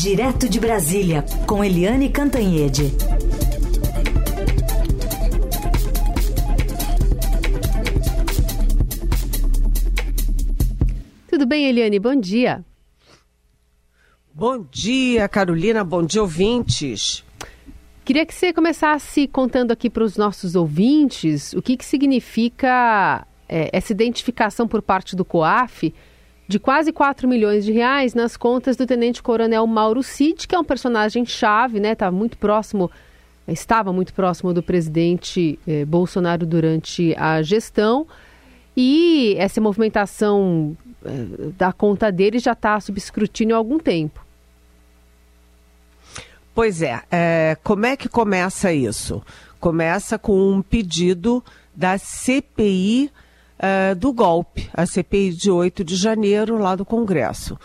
Direto de Brasília, com Eliane Cantanhede. Tudo bem, Eliane? Bom dia. Bom dia, Carolina. Bom dia, ouvintes. Queria que você começasse contando aqui para os nossos ouvintes o que, que significa é, essa identificação por parte do COAF de quase 4 milhões de reais nas contas do tenente-coronel Mauro Cid, que é um personagem chave, né? Tá muito próximo, estava muito próximo do presidente eh, Bolsonaro durante a gestão. E essa movimentação eh, da conta dele já está sob escrutínio há algum tempo. Pois é, é, como é que começa isso? Começa com um pedido da CPI uh, do golpe, a CPI de 8 de janeiro, lá do Congresso.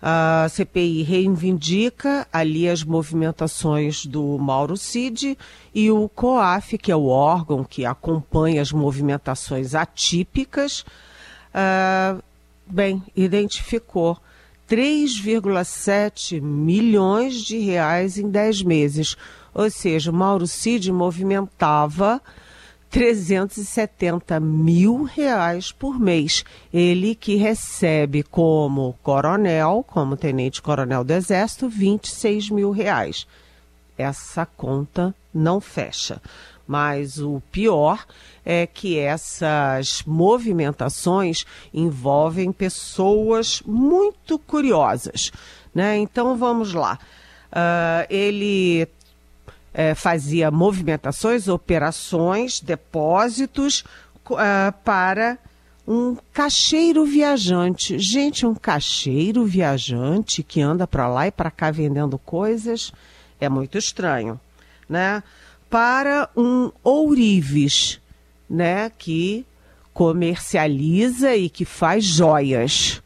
A CPI reivindica ali as movimentações do Mauro Cid e o COAF, que é o órgão que acompanha as movimentações atípicas, uh, bem, identificou 3,7 milhões de reais em 10 meses. Ou seja, Mauro Cid movimentava 370 mil reais por mês. Ele que recebe como coronel, como tenente-coronel do Exército, 26 mil reais. Essa conta não fecha. Mas o pior é que essas movimentações envolvem pessoas muito curiosas. Né? Então vamos lá. Uh, ele é, fazia movimentações, operações, depósitos uh, para um cacheiro viajante. Gente, um cacheiro viajante que anda para lá e para cá vendendo coisas é muito estranho, né? Para um ourives, né, que comercializa e que faz joias.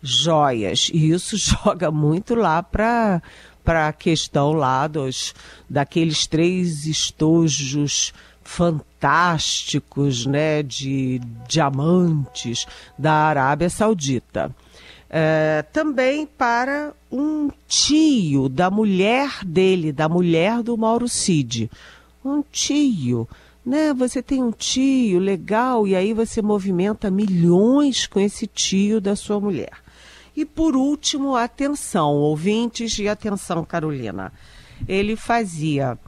Joias. E isso joga muito lá para para a questão lá dos daqueles três estojos fantásticos, né, de diamantes da Arábia Saudita. É, também para um tio da mulher dele, da mulher do Mauro Cid. Um tio, né? Você tem um tio legal e aí você movimenta milhões com esse tio da sua mulher. E por último, atenção, ouvintes e atenção, Carolina. Ele fazia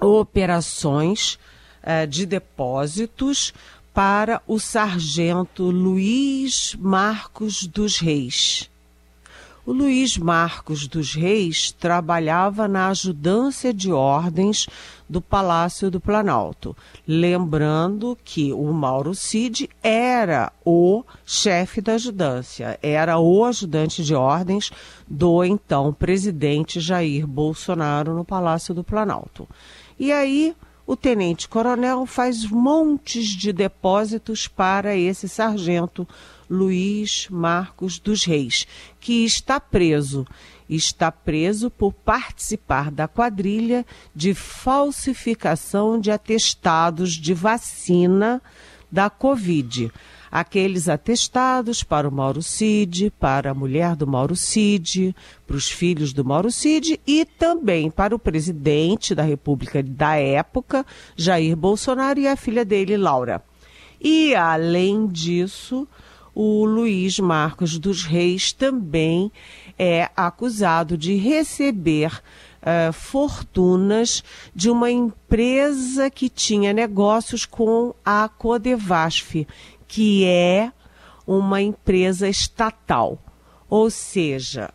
operações eh, de depósitos para o sargento Luiz Marcos dos Reis. O Luiz Marcos dos Reis trabalhava na ajudância de ordens do Palácio do Planalto. Lembrando que o Mauro Cid era o chefe da ajudância, era o ajudante de ordens do então presidente Jair Bolsonaro no Palácio do Planalto. E aí o tenente-coronel faz montes de depósitos para esse sargento Luiz Marcos dos Reis, que está preso. Está preso por participar da quadrilha de falsificação de atestados de vacina da Covid. Aqueles atestados para o Mauro Cid, para a mulher do Mauro Cid, para os filhos do Mauro Cid e também para o presidente da República da época, Jair Bolsonaro, e a filha dele, Laura. E, além disso, o Luiz Marcos dos Reis também é acusado de receber uh, fortunas de uma empresa que tinha negócios com a Codevasf, que é uma empresa estatal. Ou seja,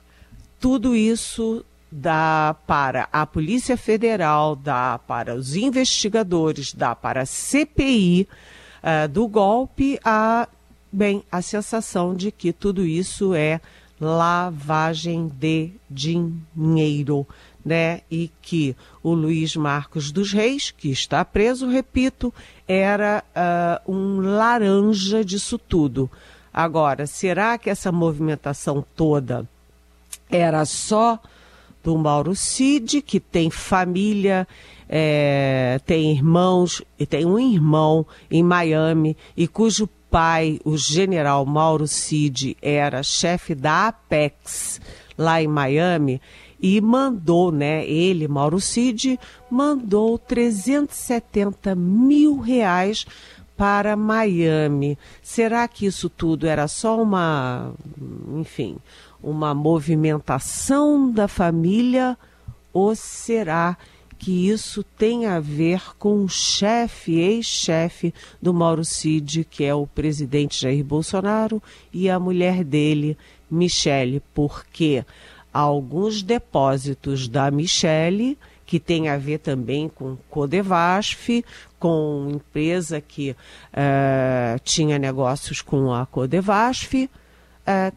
tudo isso dá para a Polícia Federal, dá para os investigadores, dá para a CPI uh, eh, do golpe a Bem, a sensação de que tudo isso é lavagem de dinheiro, né? E que o Luiz Marcos dos Reis, que está preso, repito, era uh, um laranja disso tudo. Agora, será que essa movimentação toda era só do Mauro Cid, que tem família, é, tem irmãos, e tem um irmão em Miami, e cujo pai, o general Mauro Cid, era chefe da Apex lá em Miami e mandou, né? Ele, Mauro Cid, mandou 370 mil reais para Miami. Será que isso tudo era só uma, enfim, uma movimentação da família ou será que isso tem a ver com o chefe, ex-chefe do Mauro Cid, que é o presidente Jair Bolsonaro, e a mulher dele, Michele, porque alguns depósitos da Michele, que tem a ver também com Codevasf, com empresa que uh, tinha negócios com a Codevasf, uh,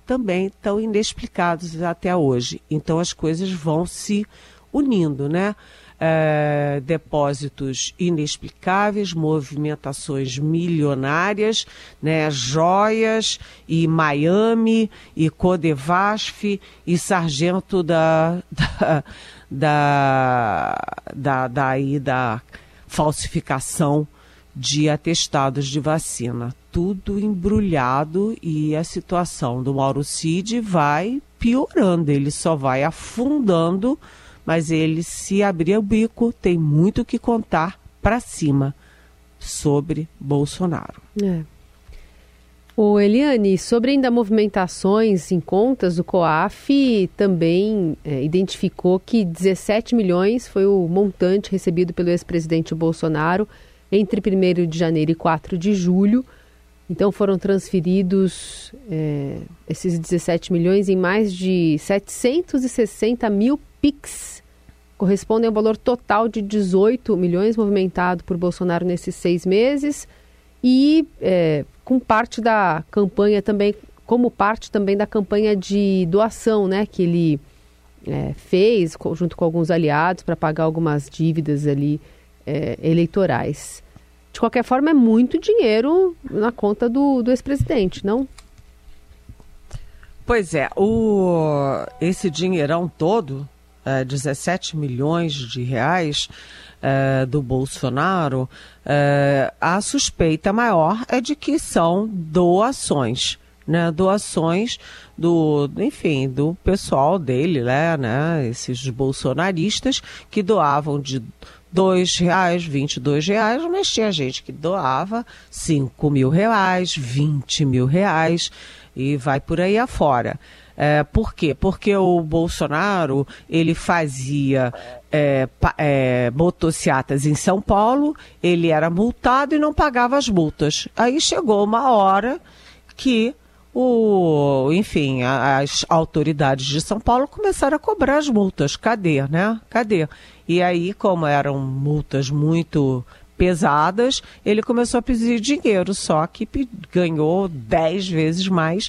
também estão inexplicados até hoje. Então as coisas vão se unindo, né? É, depósitos inexplicáveis, movimentações milionárias, né, joias e Miami e Codevasf e sargento da da, da, da, da, da falsificação de atestados de vacina. Tudo embrulhado e a situação do Mauro Cid vai piorando, ele só vai afundando mas ele, se abrir o bico, tem muito o que contar para cima sobre Bolsonaro. É. O Eliane, sobre ainda movimentações em contas, o COAF também é, identificou que 17 milhões foi o montante recebido pelo ex-presidente Bolsonaro entre 1 de janeiro e 4 de julho. Então foram transferidos é, esses 17 milhões em mais de 760 mil PIX correspondem ao valor total de 18 milhões movimentado por Bolsonaro nesses seis meses e é, com parte da campanha também, como parte também da campanha de doação, né, que ele é, fez junto com alguns aliados para pagar algumas dívidas ali é, eleitorais. De qualquer forma, é muito dinheiro na conta do, do ex-presidente, não? Pois é, o, esse dinheirão todo 17 é, milhões de reais é, do Bolsonaro, é, a suspeita maior é de que são doações. Né, doações do, enfim, do pessoal dele, né, né, esses bolsonaristas que doavam de dois reais, vinte dois reais, mas tinha gente que doava cinco mil reais, vinte mil reais e vai por aí afora. É, por quê? Porque o Bolsonaro ele fazia é, é, motocicletas em São Paulo, ele era multado e não pagava as multas. Aí chegou uma hora que o, enfim, as autoridades de São Paulo começaram a cobrar as multas. Cadê, né? Cadê? E aí, como eram multas muito pesadas, ele começou a pedir dinheiro, só que ganhou 10 vezes mais,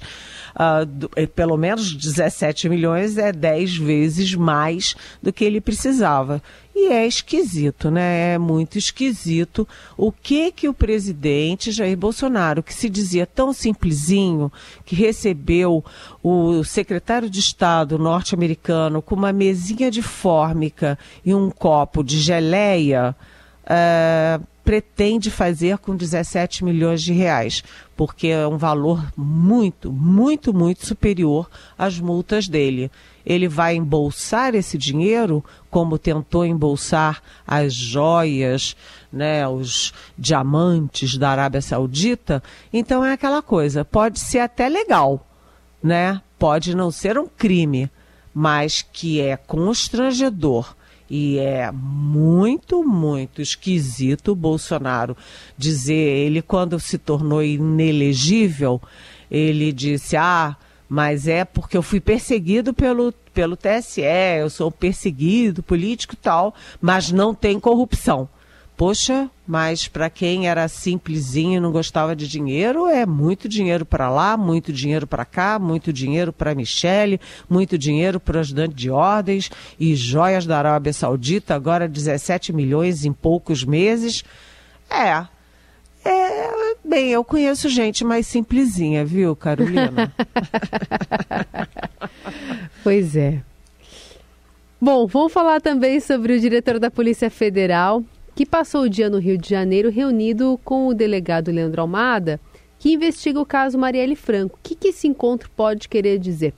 uh, do, eh, pelo menos 17 milhões é 10 vezes mais do que ele precisava. E é esquisito, né? É muito esquisito o que que o presidente Jair Bolsonaro, que se dizia tão simplesinho, que recebeu o secretário de Estado norte-americano com uma mesinha de fórmica e um copo de geleia, uh, pretende fazer com 17 milhões de reais, porque é um valor muito, muito, muito superior às multas dele. Ele vai embolsar esse dinheiro, como tentou embolsar as joias, né, os diamantes da Arábia Saudita. Então é aquela coisa, pode ser até legal, né? Pode não ser um crime, mas que é constrangedor e é muito, muito esquisito o Bolsonaro dizer, ele quando se tornou inelegível, ele disse, ah, mas é porque eu fui perseguido pelo, pelo TSE, eu sou perseguido político e tal, mas não tem corrupção. Poxa, mas para quem era simplesinho e não gostava de dinheiro, é muito dinheiro para lá, muito dinheiro para cá, muito dinheiro para Michele, muito dinheiro para ajudante de ordens e joias da Arábia Saudita, agora 17 milhões em poucos meses. É. É, bem, eu conheço gente mais simplesinha, viu, Carolina? pois é. Bom, vamos falar também sobre o diretor da Polícia Federal, que passou o dia no Rio de Janeiro reunido com o delegado Leandro Almada, que investiga o caso Marielle Franco. O que, que esse encontro pode querer dizer?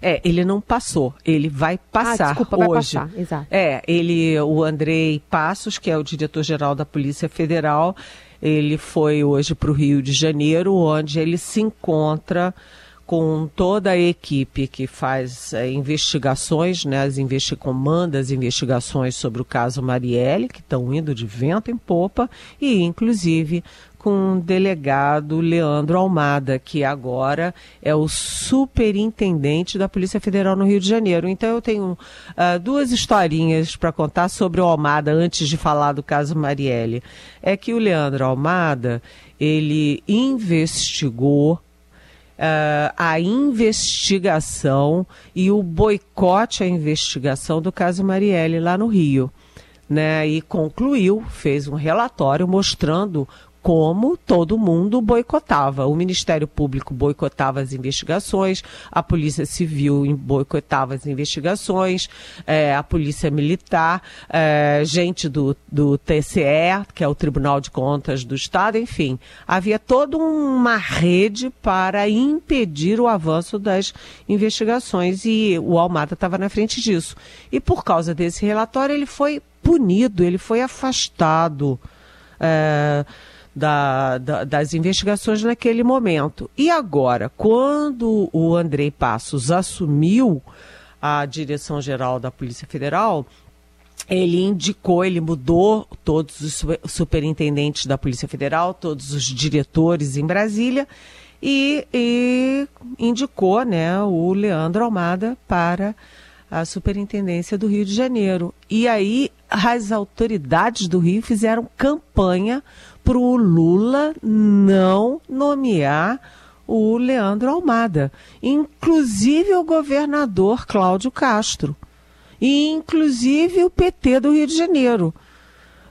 É, ele não passou, ele vai passar ah, desculpa, hoje. Vai passar, exato. É, ele, o Andrei Passos, que é o diretor-geral da Polícia Federal, ele foi hoje para o Rio de Janeiro, onde ele se encontra com toda a equipe que faz é, investigações, né, as investi comanda as investigações sobre o caso Marielle, que estão indo de vento em popa, e inclusive com o delegado Leandro Almada, que agora é o superintendente da Polícia Federal no Rio de Janeiro. Então eu tenho uh, duas historinhas para contar sobre o Almada antes de falar do caso Marielle. É que o Leandro Almada, ele investigou Uh, a investigação e o boicote à investigação do caso Marielle lá no Rio. Né, e concluiu, fez um relatório mostrando como todo mundo boicotava. O Ministério Público boicotava as investigações, a Polícia Civil boicotava as investigações, é, a Polícia Militar, é, gente do, do TCE, que é o Tribunal de Contas do Estado, enfim. Havia toda uma rede para impedir o avanço das investigações e o Almada estava na frente disso. E por causa desse relatório, ele foi punido, ele foi afastado. É, da, da, das investigações naquele momento. E agora, quando o Andrei Passos assumiu a direção-geral da Polícia Federal, ele indicou, ele mudou todos os superintendentes da Polícia Federal, todos os diretores em Brasília e, e indicou né, o Leandro Almada para a superintendência do Rio de Janeiro. E aí as autoridades do Rio fizeram campanha para o Lula não nomear o Leandro Almada, inclusive o governador Cláudio Castro, e inclusive o PT do Rio de Janeiro.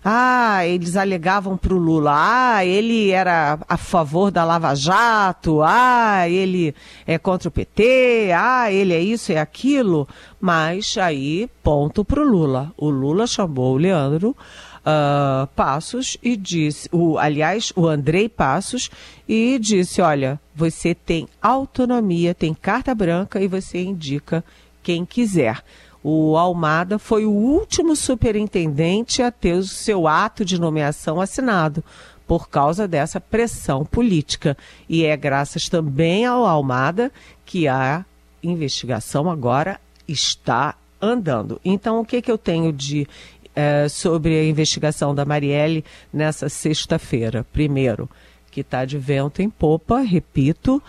Ah, eles alegavam para o Lula, ah, ele era a favor da Lava Jato, ah, ele é contra o PT, ah, ele é isso, é aquilo. Mas aí, ponto para o Lula. O Lula chamou o Leandro uh, Passos e disse, o, aliás, o Andrei Passos, e disse: olha, você tem autonomia, tem carta branca e você indica quem quiser. O Almada foi o último superintendente a ter o seu ato de nomeação assinado por causa dessa pressão política. E é graças também ao Almada que a investigação agora está andando. Então, o que, que eu tenho de é, sobre a investigação da Marielle nessa sexta-feira. Primeiro, que está de vento em popa, repito.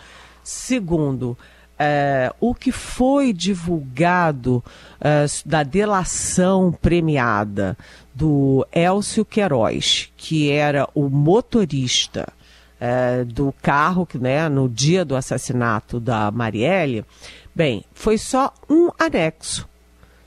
Segundo, é, o que foi divulgado é, da delação premiada do Elcio Queiroz, que era o motorista é, do carro né, no dia do assassinato da Marielle, bem, foi só um anexo.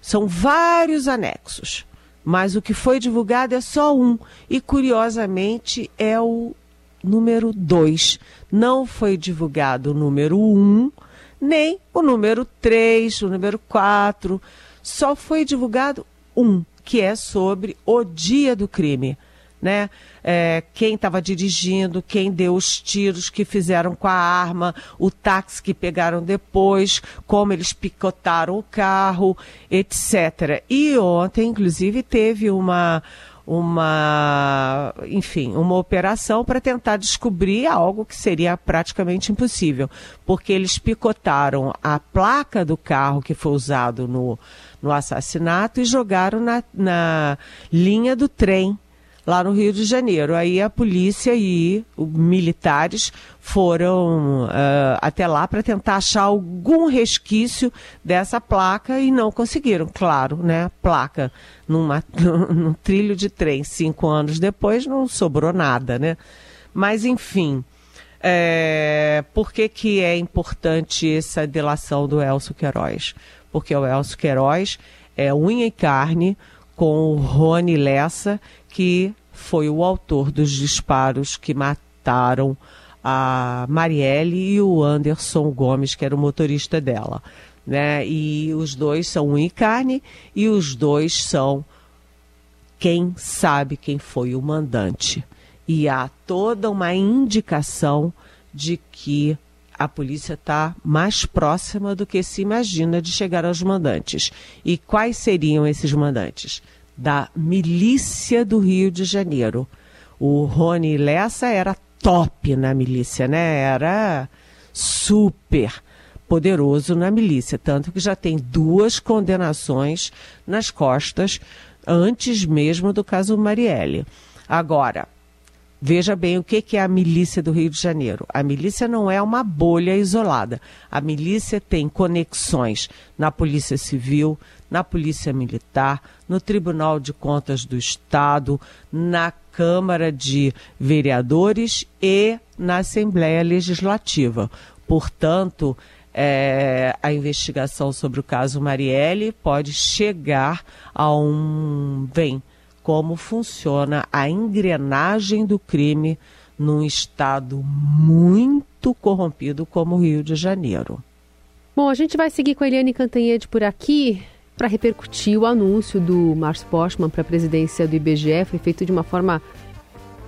São vários anexos mas o que foi divulgado é só um. E curiosamente é o número 2. Não foi divulgado o número 1, um, nem o número 3, o número 4. Só foi divulgado um, que é sobre o dia do crime né? É, quem estava dirigindo, quem deu os tiros que fizeram com a arma, o táxi que pegaram depois, como eles picotaram o carro, etc. E ontem, inclusive, teve uma uma, enfim, uma operação para tentar descobrir algo que seria praticamente impossível, porque eles picotaram a placa do carro que foi usado no, no assassinato e jogaram na, na linha do trem lá no Rio de Janeiro. Aí a polícia e os militares foram uh, até lá para tentar achar algum resquício dessa placa e não conseguiram, claro, né? Placa numa, num trilho de trem. Cinco anos depois não sobrou nada, né? Mas enfim. É, por que, que é importante essa delação do Elcio Queiroz? Porque o Elcio Queiroz é unha e carne com o Rony Lessa, que foi o autor dos disparos que mataram a Marielle e o Anderson Gomes, que era o motorista dela. Né? E os dois são um e carne e os dois são quem sabe quem foi o mandante. E há toda uma indicação de que a polícia está mais próxima do que se imagina de chegar aos mandantes. E quais seriam esses mandantes? Da milícia do Rio de Janeiro. O Rony Lessa era top na milícia, né? Era super poderoso na milícia, tanto que já tem duas condenações nas costas antes mesmo do caso Marielle. Agora, Veja bem o que é a milícia do Rio de Janeiro. A milícia não é uma bolha isolada. A milícia tem conexões na Polícia Civil, na Polícia Militar, no Tribunal de Contas do Estado, na Câmara de Vereadores e na Assembleia Legislativa. Portanto, é, a investigação sobre o caso Marielle pode chegar a um. Vem como funciona a engrenagem do crime num estado muito corrompido como o Rio de Janeiro. Bom, a gente vai seguir com a Eliane Cantanhede por aqui para repercutir o anúncio do Márcio Postman para a presidência do IBGE. Foi feito de uma forma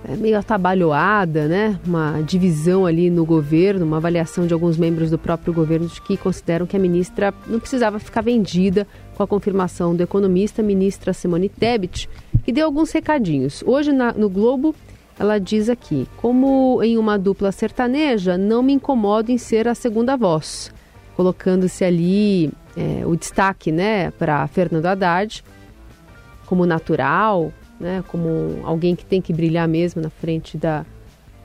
é, meio atabalhoada, né? Uma divisão ali no governo, uma avaliação de alguns membros do próprio governo que consideram que a ministra não precisava ficar vendida com a confirmação do economista ministra Simone Tebet e deu alguns recadinhos. Hoje na, no Globo ela diz aqui: como em uma dupla sertaneja, não me incomodo em ser a segunda voz, colocando-se ali é, o destaque, né, para Fernando Haddad como natural, né, como alguém que tem que brilhar mesmo na frente da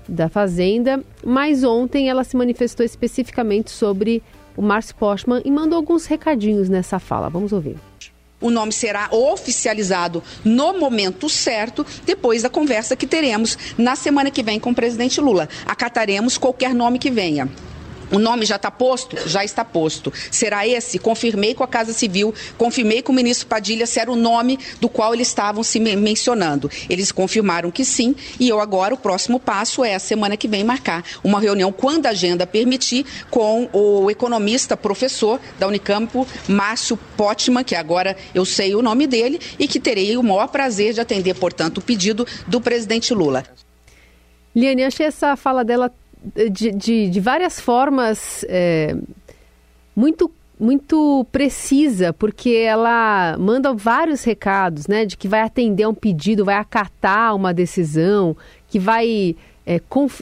da Fazenda. Mas ontem ela se manifestou especificamente sobre o Márcio Postman e mandou alguns recadinhos nessa fala. Vamos ouvir o nome será oficializado no momento certo, depois da conversa que teremos na semana que vem com o presidente Lula. Acataremos qualquer nome que venha. O nome já está posto? Já está posto. Será esse? Confirmei com a Casa Civil, confirmei com o ministro Padilha se era o nome do qual eles estavam se mencionando. Eles confirmaram que sim, e eu agora, o próximo passo é a semana que vem marcar uma reunião, quando a agenda permitir, com o economista, professor da Unicamp, Márcio Potman, que agora eu sei o nome dele, e que terei o maior prazer de atender, portanto, o pedido do presidente Lula. Liane, achei essa fala dela de, de, de várias formas é, muito muito precisa, porque ela manda vários recados, né, de que vai atender a um pedido, vai acatar uma decisão, que vai é,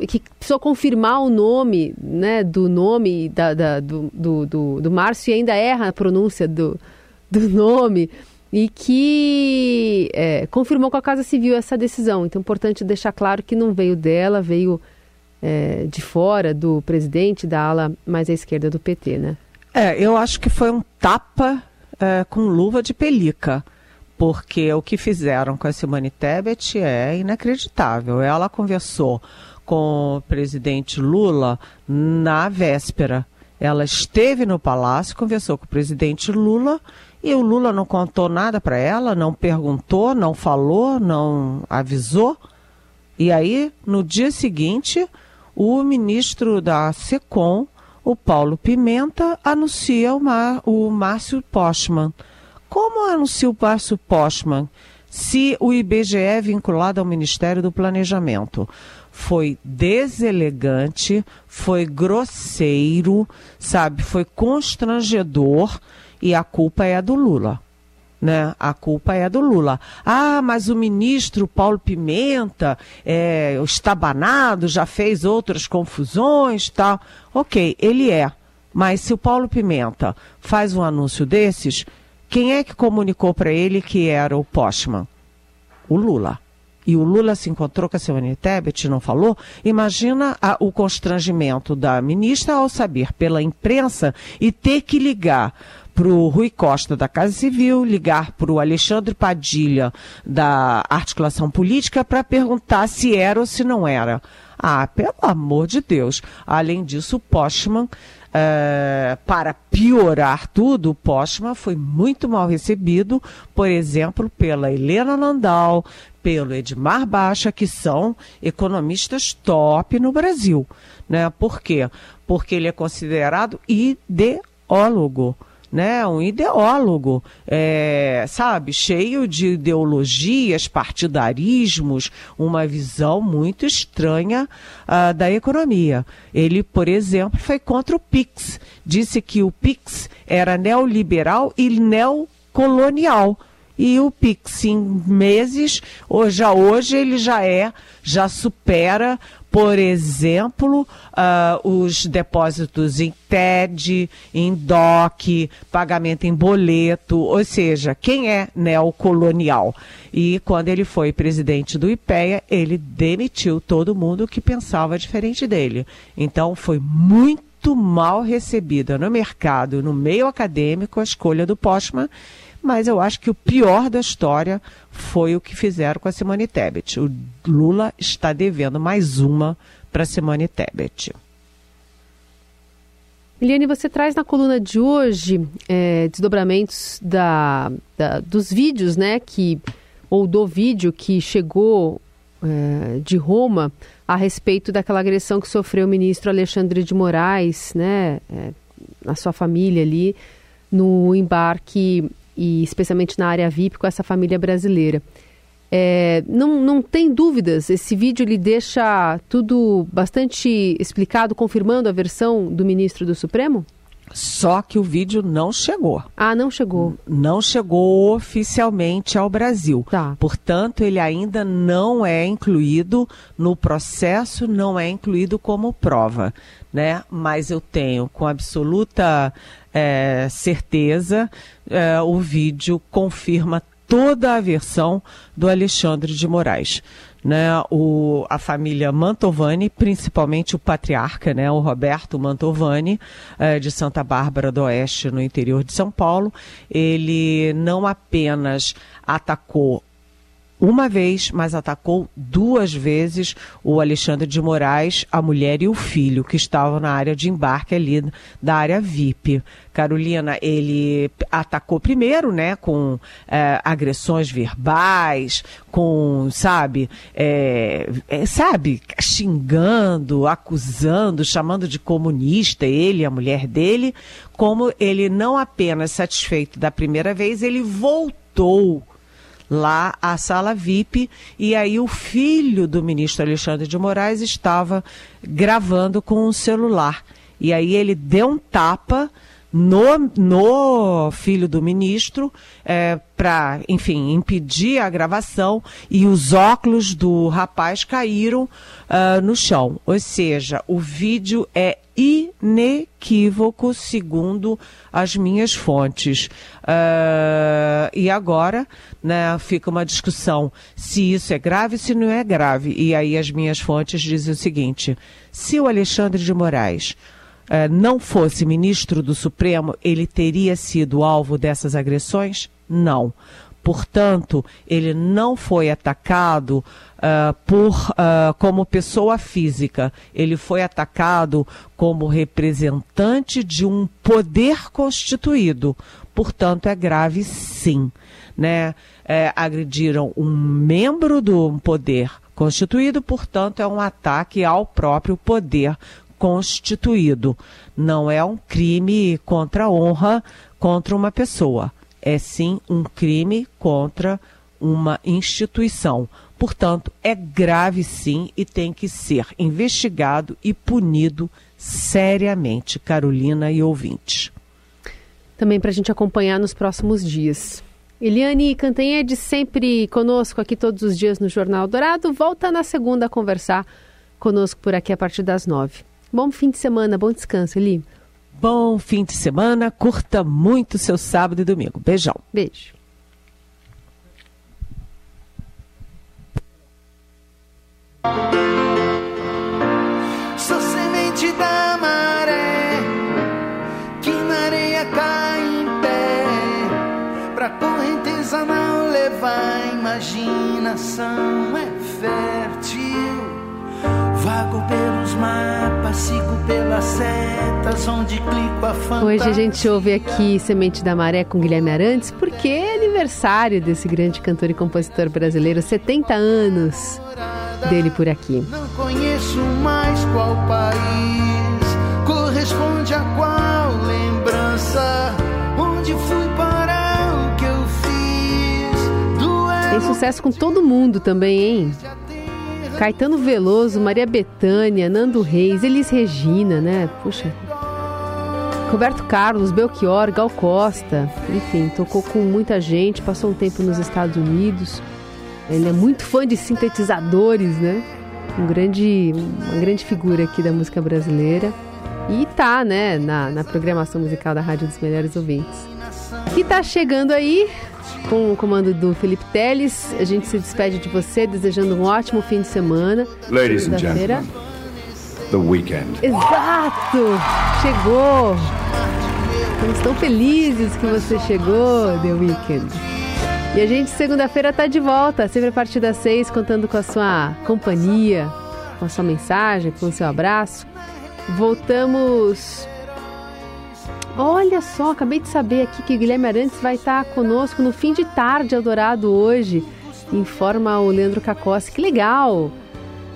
que precisou confirmar o nome, né, do nome da, da do, do, do, do Márcio e ainda erra a pronúncia do, do nome e que é, confirmou com a Casa Civil essa decisão. Então, é importante deixar claro que não veio dela, veio é, de fora do presidente da ala mais à esquerda do PT, né? É, eu acho que foi um tapa é, com luva de pelica, porque o que fizeram com a Simone Tebet é inacreditável. Ela conversou com o presidente Lula na véspera. Ela esteve no palácio, conversou com o presidente Lula e o Lula não contou nada para ela, não perguntou, não falou, não avisou. E aí, no dia seguinte, o ministro da SECOM, o Paulo Pimenta, anuncia o, Mar, o Márcio Postman. Como anuncia o Márcio Postman se o IBGE é vinculado ao Ministério do Planejamento? Foi deselegante, foi grosseiro, sabe, foi constrangedor e a culpa é do Lula né? A culpa é do Lula. Ah, mas o ministro Paulo Pimenta, é, o estabanado, já fez outras confusões, tal. Ok, ele é. Mas se o Paulo Pimenta faz um anúncio desses, quem é que comunicou para ele que era o Postman? O Lula. E o Lula se encontrou com a Simone Tebet, não falou? Imagina a, o constrangimento da ministra ao saber pela imprensa e ter que ligar para o Rui Costa da Casa Civil, ligar para o Alexandre Padilha da Articulação Política para perguntar se era ou se não era. Ah, pelo amor de Deus. Além disso, o Postman, é, para piorar tudo, o Postman foi muito mal recebido, por exemplo, pela Helena Landau, pelo Edmar Baixa, que são economistas top no Brasil. Né? Por quê? Porque ele é considerado ideólogo né? Um ideólogo, é, sabe, cheio de ideologias, partidarismos, uma visão muito estranha uh, da economia. Ele, por exemplo, foi contra o PIX, disse que o PIX era neoliberal e neocolonial e o Pix em meses, hoje, já hoje ele já é, já supera, por exemplo, uh, os depósitos em TED, em DOC, pagamento em boleto, ou seja, quem é neocolonial? E quando ele foi presidente do IPEA, ele demitiu todo mundo que pensava diferente dele. Então foi muito mal recebida no mercado, no meio acadêmico, a escolha do Postman mas eu acho que o pior da história foi o que fizeram com a Simone Tebet. O Lula está devendo mais uma para Simone Tebet. Eliane, você traz na coluna de hoje é, desdobramentos da, da, dos vídeos, né, que ou do vídeo que chegou é, de Roma a respeito daquela agressão que sofreu o ministro Alexandre de Moraes, né, é, na sua família ali no embarque e especialmente na área VIP com essa família brasileira. É, não, não tem dúvidas, esse vídeo ele deixa tudo bastante explicado, confirmando a versão do ministro do Supremo? Só que o vídeo não chegou. Ah, não chegou. Não chegou oficialmente ao Brasil. Tá. Portanto, ele ainda não é incluído no processo, não é incluído como prova, né? Mas eu tenho com absoluta é, certeza, é, o vídeo confirma toda a versão do Alexandre de Moraes. Né, o, a família Mantovani, principalmente o patriarca, né, o Roberto Mantovani, é, de Santa Bárbara do Oeste, no interior de São Paulo, ele não apenas atacou uma vez, mas atacou duas vezes o Alexandre de Moraes, a mulher e o filho, que estavam na área de embarque ali da área VIP. Carolina, ele atacou primeiro, né, com é, agressões verbais, com, sabe, é, é, sabe, xingando, acusando, chamando de comunista ele a mulher dele, como ele não apenas satisfeito da primeira vez, ele voltou lá à sala VIP e aí o filho do ministro Alexandre de Moraes estava gravando com um celular. E aí ele deu um tapa no, no filho do ministro é, para, enfim, impedir a gravação e os óculos do rapaz caíram uh, no chão. Ou seja, o vídeo é inequívoco, segundo as minhas fontes. Uh, e agora né, fica uma discussão se isso é grave, se não é grave. E aí as minhas fontes dizem o seguinte: se o Alexandre de Moraes não fosse ministro do Supremo, ele teria sido alvo dessas agressões? Não. Portanto, ele não foi atacado uh, por uh, como pessoa física. Ele foi atacado como representante de um poder constituído. Portanto, é grave, sim. Né? É, agrediram um membro do poder constituído, portanto, é um ataque ao próprio poder constituído. Não é um crime contra a honra contra uma pessoa é sim um crime contra uma instituição. Portanto, é grave sim e tem que ser investigado e punido seriamente, Carolina e ouvintes. Também para a gente acompanhar nos próximos dias. Eliane Cantanhede, sempre conosco aqui todos os dias no Jornal Dourado, volta na segunda a conversar conosco por aqui a partir das nove. Bom fim de semana, bom descanso, Eli. Bom fim de semana, curta muito seu sábado e domingo. Beijão. Beijo. Sou semente da maré, que na areia cai em pé, pra correnteza não levar imaginação é vago pelos mapas, sigo pelas setas, onde clico a fantasia. Hoje a gente ouve aqui Semente da Maré com Guilherme Arantes, porque é aniversário desse grande cantor e compositor brasileiro, 70 anos dele por aqui. Não conheço mais qual país corresponde a qual lembrança. Tem sucesso com todo mundo também, hein? Caetano Veloso, Maria Bethânia, Nando Reis, Elis Regina, né? Puxa. Roberto Carlos, Belchior, Gal Costa, enfim, tocou com muita gente, passou um tempo nos Estados Unidos. Ele é muito fã de sintetizadores, né? Um grande, uma grande figura aqui da música brasileira. E tá, né, na, na programação musical da Rádio dos Melhores Ouvintes. E tá chegando aí, com o comando do Felipe Teles, a gente se despede de você, desejando um ótimo fim de semana. Ladies and gentlemen, the weekend. Exato! Chegou! Estamos tão felizes que você chegou, The Weekend. E a gente, segunda-feira, tá de volta, sempre a partir das seis, contando com a sua companhia, com a sua mensagem, com o seu abraço. Voltamos. Olha só, acabei de saber aqui que Guilherme Arantes vai estar conosco no fim de tarde Eldorado hoje. Informa o Leandro Cacossi. Que legal!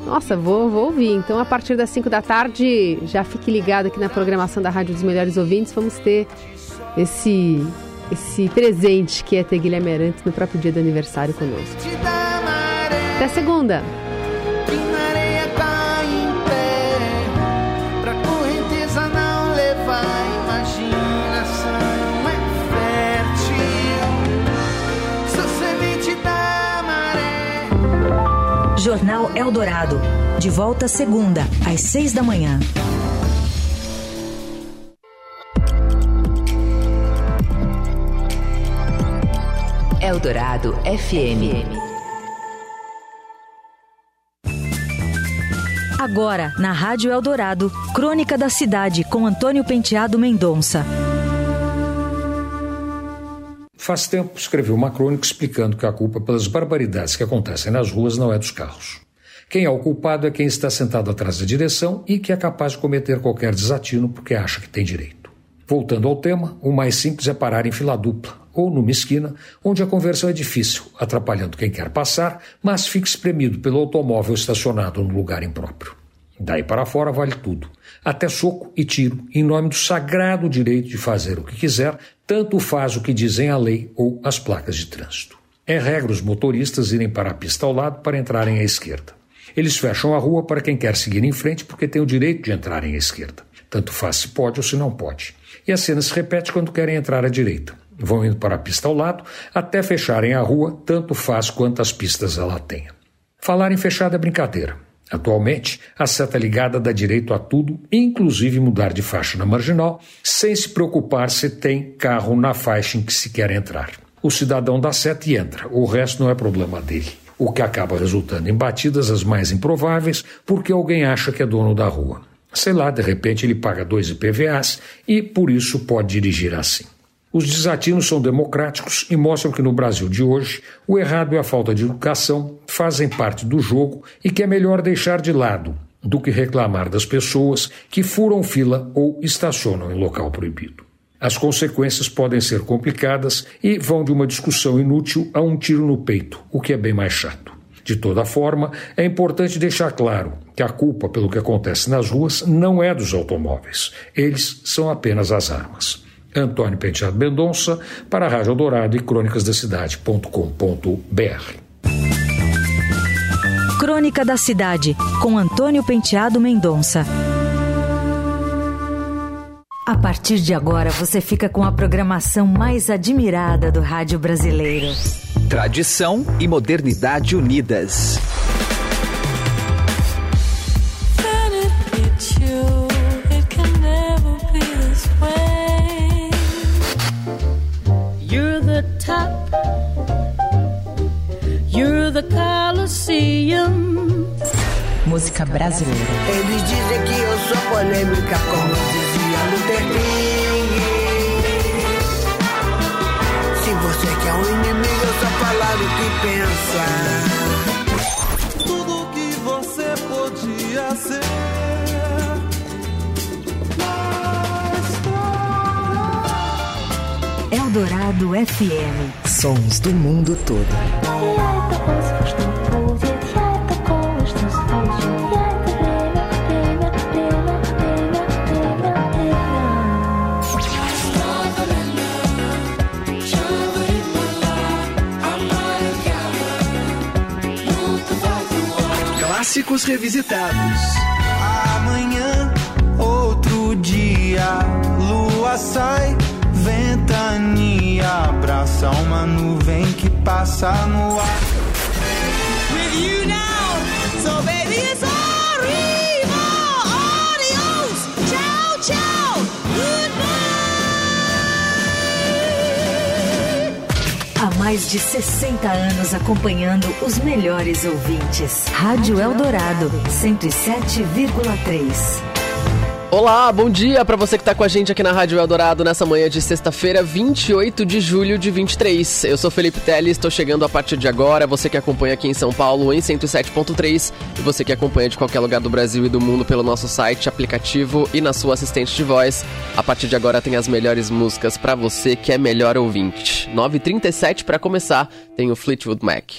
Nossa, vou, vou ouvir. Então, a partir das 5 da tarde, já fique ligado aqui na programação da Rádio dos Melhores Ouvintes. Vamos ter esse, esse presente que é ter Guilherme Arantes no próprio dia do aniversário conosco. Até segunda! Jornal Eldorado. De volta segunda, às seis da manhã. Eldorado FM. Agora, na Rádio Eldorado, Crônica da Cidade, com Antônio Penteado Mendonça. Faz tempo escreveu uma crônica explicando que a culpa pelas barbaridades que acontecem nas ruas não é dos carros. Quem é o culpado é quem está sentado atrás da direção e que é capaz de cometer qualquer desatino porque acha que tem direito. Voltando ao tema, o mais simples é parar em fila dupla ou numa esquina, onde a conversão é difícil, atrapalhando quem quer passar, mas fica espremido pelo automóvel estacionado no lugar impróprio. Daí para fora vale tudo, até soco e tiro, em nome do sagrado direito de fazer o que quiser, tanto faz o que dizem a lei ou as placas de trânsito. É regra os motoristas irem para a pista ao lado para entrarem à esquerda. Eles fecham a rua para quem quer seguir em frente porque tem o direito de entrarem à esquerda. Tanto faz se pode ou se não pode. E a cena se repete quando querem entrar à direita. Vão indo para a pista ao lado até fecharem a rua, tanto faz quantas pistas ela tenha. Falar em fechada é brincadeira. Atualmente, a seta ligada dá direito a tudo, inclusive mudar de faixa na marginal, sem se preocupar se tem carro na faixa em que se quer entrar. O cidadão dá seta e entra, o resto não é problema dele. O que acaba resultando em batidas as mais improváveis porque alguém acha que é dono da rua. Sei lá, de repente ele paga dois IPVAs e por isso pode dirigir assim. Os desatinos são democráticos e mostram que no Brasil de hoje o errado e a falta de educação fazem parte do jogo e que é melhor deixar de lado do que reclamar das pessoas que furam fila ou estacionam em local proibido. As consequências podem ser complicadas e vão de uma discussão inútil a um tiro no peito, o que é bem mais chato. De toda forma, é importante deixar claro que a culpa pelo que acontece nas ruas não é dos automóveis. Eles são apenas as armas. Antônio Penteado Mendonça, para a Rádio Dourado e crônicasdacidade.com.br. Crônica da Cidade, com Antônio Penteado Mendonça. A partir de agora, você fica com a programação mais admirada do rádio brasileiro. Tradição e modernidade unidas. Música brasileira. Eles dizem que eu sou polêmica, como dizia Luther King. Se você quer um inimigo, eu só falar o que pensa. Tudo que você podia ser. Eldorado FM. Sons do mundo todo. clássicos revisitados. Amanhã, outro dia, lua sai, ventania, abraça uma nuvem que passa no ar. With you now, so baby it's arriba, adios, ciao, ciao, goodbye. Há mais de 60 anos acompanhando os melhores ouvintes. Rádio Eldorado, 107,3. Olá, bom dia para você que está com a gente aqui na Rádio Eldorado nessa manhã de sexta-feira, 28 de julho de 23. Eu sou Felipe Teles, estou chegando a partir de agora. Você que acompanha aqui em São Paulo em 107.3 e você que acompanha de qualquer lugar do Brasil e do mundo pelo nosso site, aplicativo e na sua assistente de voz. A partir de agora tem as melhores músicas para você que é melhor ouvinte. 9h37 para começar, tem o Fleetwood Mac.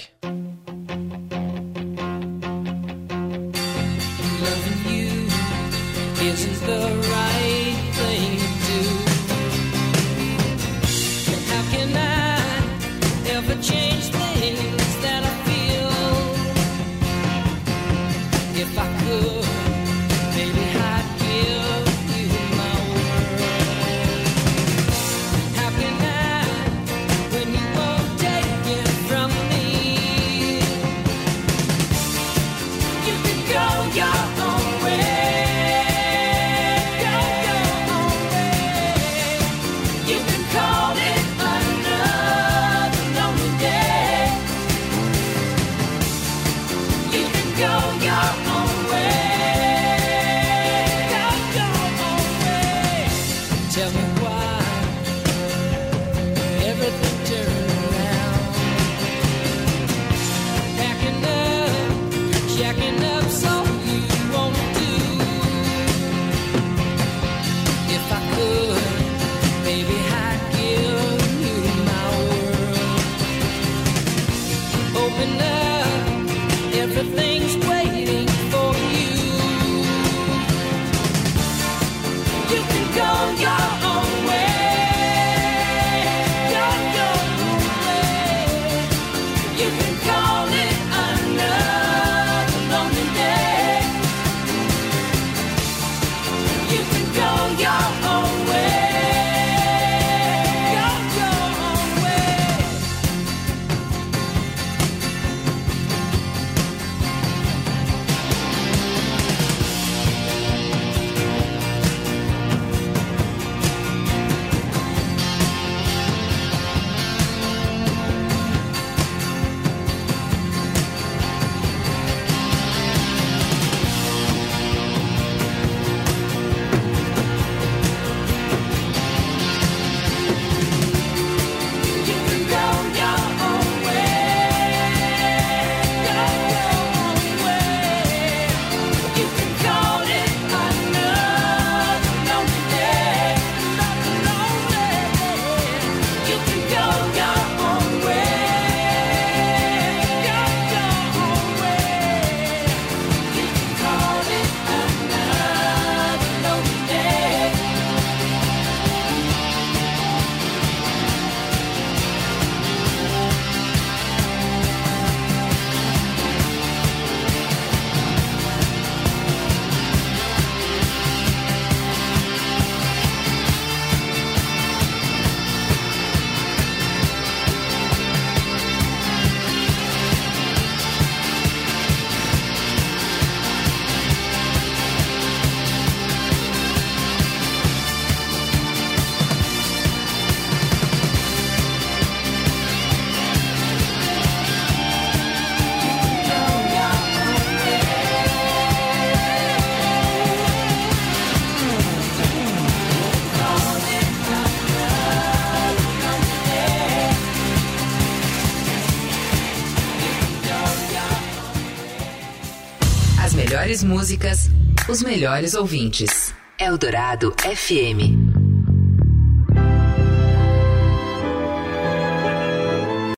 Músicas, os melhores ouvintes. Eldorado FM.